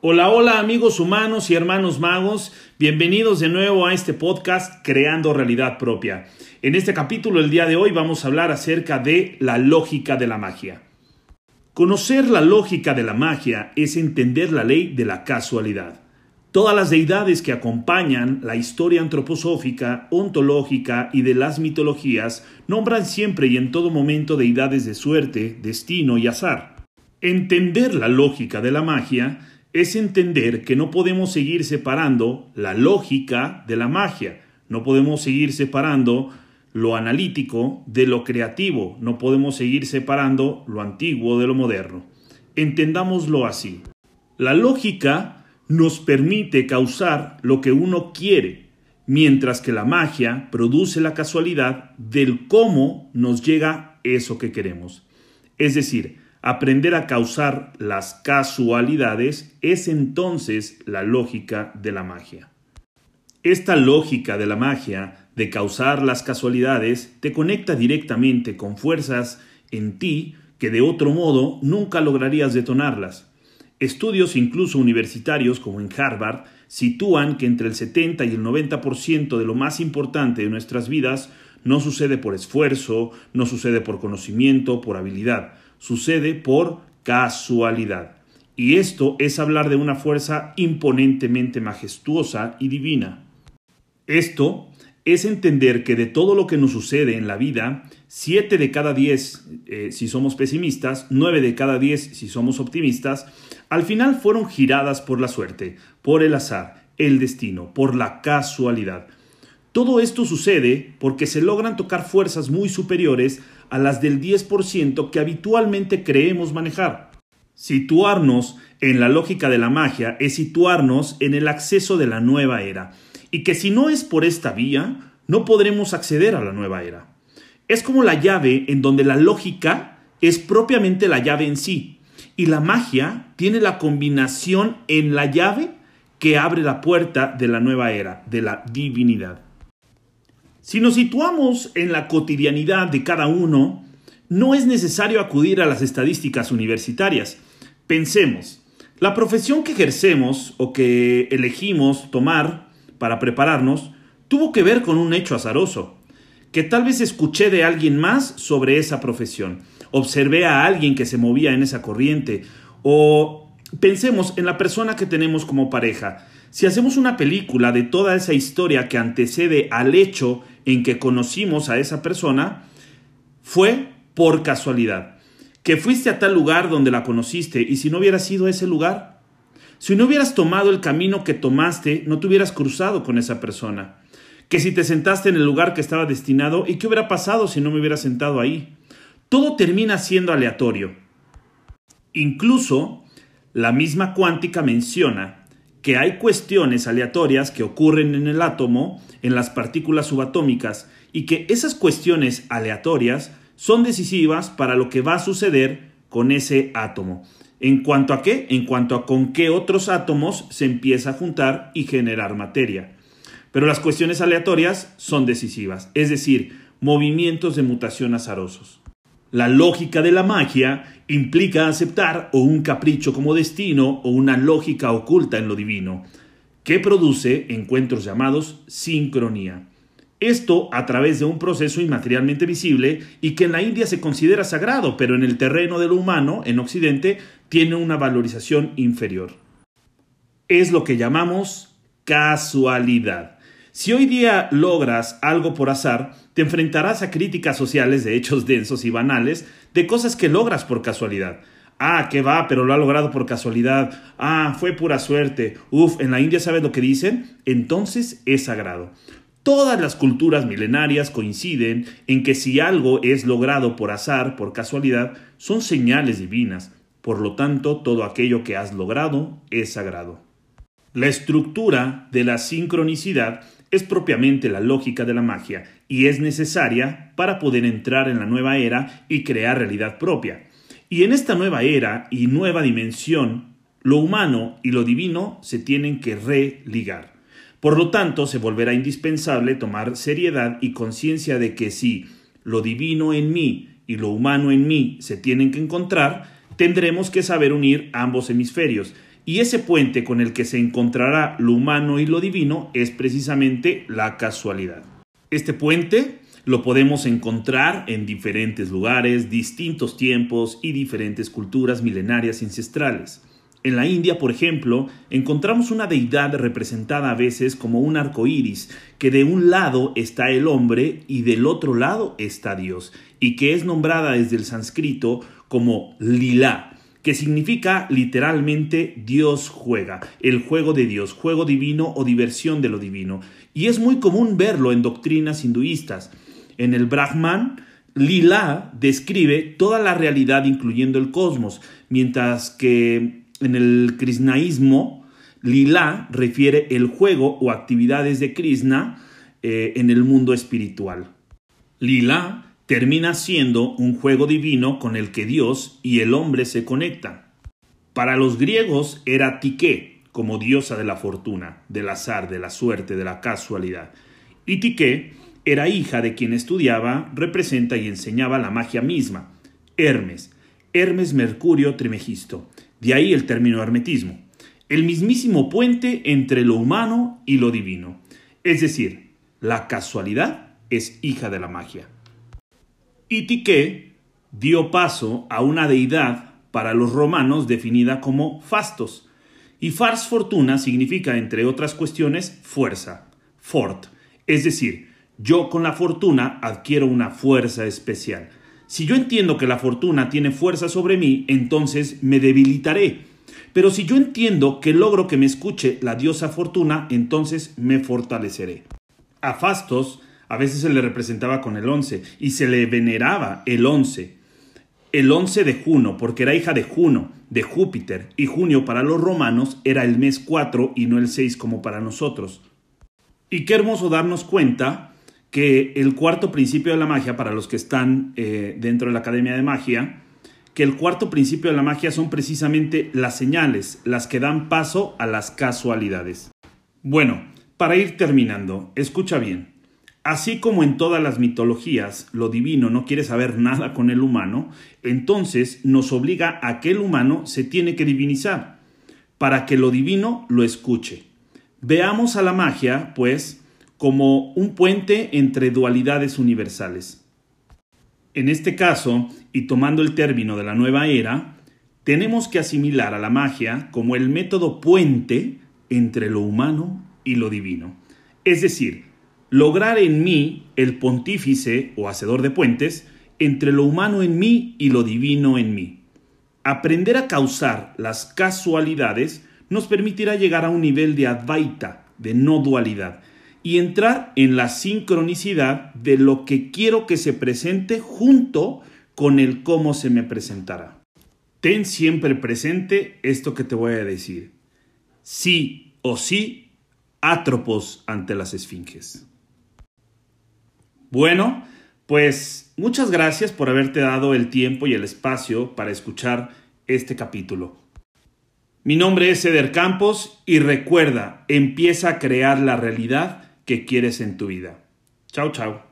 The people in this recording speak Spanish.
Hola, hola amigos humanos y hermanos magos, bienvenidos de nuevo a este podcast Creando Realidad Propia. En este capítulo el día de hoy vamos a hablar acerca de la lógica de la magia. Conocer la lógica de la magia es entender la ley de la casualidad. Todas las deidades que acompañan la historia antroposófica, ontológica y de las mitologías nombran siempre y en todo momento deidades de suerte, destino y azar. Entender la lógica de la magia es entender que no podemos seguir separando la lógica de la magia, no podemos seguir separando lo analítico de lo creativo, no podemos seguir separando lo antiguo de lo moderno. Entendámoslo así. La lógica nos permite causar lo que uno quiere, mientras que la magia produce la casualidad del cómo nos llega eso que queremos. Es decir, Aprender a causar las casualidades es entonces la lógica de la magia. Esta lógica de la magia, de causar las casualidades, te conecta directamente con fuerzas en ti que de otro modo nunca lograrías detonarlas. Estudios incluso universitarios como en Harvard sitúan que entre el 70 y el 90% de lo más importante de nuestras vidas no sucede por esfuerzo, no sucede por conocimiento, por habilidad, sucede por casualidad. Y esto es hablar de una fuerza imponentemente majestuosa y divina. Esto es entender que de todo lo que nos sucede en la vida, siete de cada diez eh, si somos pesimistas, nueve de cada diez si somos optimistas, al final fueron giradas por la suerte, por el azar, el destino, por la casualidad. Todo esto sucede porque se logran tocar fuerzas muy superiores a las del 10% que habitualmente creemos manejar. Situarnos en la lógica de la magia es situarnos en el acceso de la nueva era, y que si no es por esta vía, no podremos acceder a la nueva era. Es como la llave en donde la lógica es propiamente la llave en sí, y la magia tiene la combinación en la llave que abre la puerta de la nueva era, de la divinidad. Si nos situamos en la cotidianidad de cada uno, no es necesario acudir a las estadísticas universitarias. Pensemos, la profesión que ejercemos o que elegimos tomar para prepararnos tuvo que ver con un hecho azaroso, que tal vez escuché de alguien más sobre esa profesión, observé a alguien que se movía en esa corriente, o pensemos en la persona que tenemos como pareja. Si hacemos una película de toda esa historia que antecede al hecho en que conocimos a esa persona fue por casualidad. Que fuiste a tal lugar donde la conociste y si no hubiera sido ese lugar, si no hubieras tomado el camino que tomaste, no te hubieras cruzado con esa persona. Que si te sentaste en el lugar que estaba destinado y qué hubiera pasado si no me hubiera sentado ahí. Todo termina siendo aleatorio. Incluso la misma cuántica menciona que hay cuestiones aleatorias que ocurren en el átomo, en las partículas subatómicas, y que esas cuestiones aleatorias son decisivas para lo que va a suceder con ese átomo. ¿En cuanto a qué? En cuanto a con qué otros átomos se empieza a juntar y generar materia. Pero las cuestiones aleatorias son decisivas, es decir, movimientos de mutación azarosos. La lógica de la magia implica aceptar o un capricho como destino o una lógica oculta en lo divino, que produce encuentros llamados sincronía. Esto a través de un proceso inmaterialmente visible y que en la India se considera sagrado, pero en el terreno de lo humano, en Occidente, tiene una valorización inferior. Es lo que llamamos casualidad. Si hoy día logras algo por azar, te enfrentarás a críticas sociales de hechos densos y banales, de cosas que logras por casualidad. Ah, que va, pero lo ha logrado por casualidad. Ah, fue pura suerte. Uf, en la India sabes lo que dicen. Entonces es sagrado. Todas las culturas milenarias coinciden en que si algo es logrado por azar, por casualidad, son señales divinas. Por lo tanto, todo aquello que has logrado es sagrado. La estructura de la sincronicidad es propiamente la lógica de la magia y es necesaria para poder entrar en la nueva era y crear realidad propia. Y en esta nueva era y nueva dimensión, lo humano y lo divino se tienen que religar. Por lo tanto, se volverá indispensable tomar seriedad y conciencia de que si lo divino en mí y lo humano en mí se tienen que encontrar, tendremos que saber unir ambos hemisferios y ese puente con el que se encontrará lo humano y lo divino es precisamente la casualidad. Este puente lo podemos encontrar en diferentes lugares, distintos tiempos y diferentes culturas milenarias ancestrales. En la India, por ejemplo, encontramos una deidad representada a veces como un arco iris, que de un lado está el hombre y del otro lado está Dios, y que es nombrada desde el sánscrito como Lila, que significa literalmente Dios juega, el juego de Dios, juego divino o diversión de lo divino. Y es muy común verlo en doctrinas hinduistas. En el Brahman, Lila describe toda la realidad incluyendo el cosmos, mientras que en el krishnaísmo, Lila refiere el juego o actividades de Krishna eh, en el mundo espiritual. Lila termina siendo un juego divino con el que Dios y el hombre se conectan. Para los griegos era Tique, como diosa de la fortuna, del azar, de la suerte, de la casualidad. Y Tique era hija de quien estudiaba, representa y enseñaba la magia misma, Hermes, Hermes Mercurio Trimegisto, de ahí el término hermetismo, el mismísimo puente entre lo humano y lo divino. Es decir, la casualidad es hija de la magia. Itique dio paso a una deidad para los romanos definida como Fastos, y Fars Fortuna significa, entre otras cuestiones, fuerza, fort, es decir, yo con la fortuna adquiero una fuerza especial. Si yo entiendo que la fortuna tiene fuerza sobre mí, entonces me debilitaré. Pero si yo entiendo que logro que me escuche la diosa fortuna, entonces me fortaleceré. A Fastos a veces se le representaba con el 11 y se le veneraba el 11. El 11 de Juno, porque era hija de Juno, de Júpiter, y junio para los romanos era el mes 4 y no el 6 como para nosotros. Y qué hermoso darnos cuenta que el cuarto principio de la magia, para los que están eh, dentro de la Academia de Magia, que el cuarto principio de la magia son precisamente las señales, las que dan paso a las casualidades. Bueno, para ir terminando, escucha bien. Así como en todas las mitologías lo divino no quiere saber nada con el humano, entonces nos obliga a que el humano se tiene que divinizar, para que lo divino lo escuche. Veamos a la magia, pues, como un puente entre dualidades universales. En este caso, y tomando el término de la nueva era, tenemos que asimilar a la magia como el método puente entre lo humano y lo divino. Es decir, lograr en mí el pontífice o hacedor de puentes entre lo humano en mí y lo divino en mí. Aprender a causar las casualidades nos permitirá llegar a un nivel de advaita, de no dualidad, y entrar en la sincronicidad de lo que quiero que se presente junto con el cómo se me presentará. Ten siempre presente esto que te voy a decir. Sí o sí, atropos ante las esfinges. Bueno, pues muchas gracias por haberte dado el tiempo y el espacio para escuchar este capítulo. Mi nombre es Eder Campos y recuerda, empieza a crear la realidad que quieres en tu vida. Chao, chao.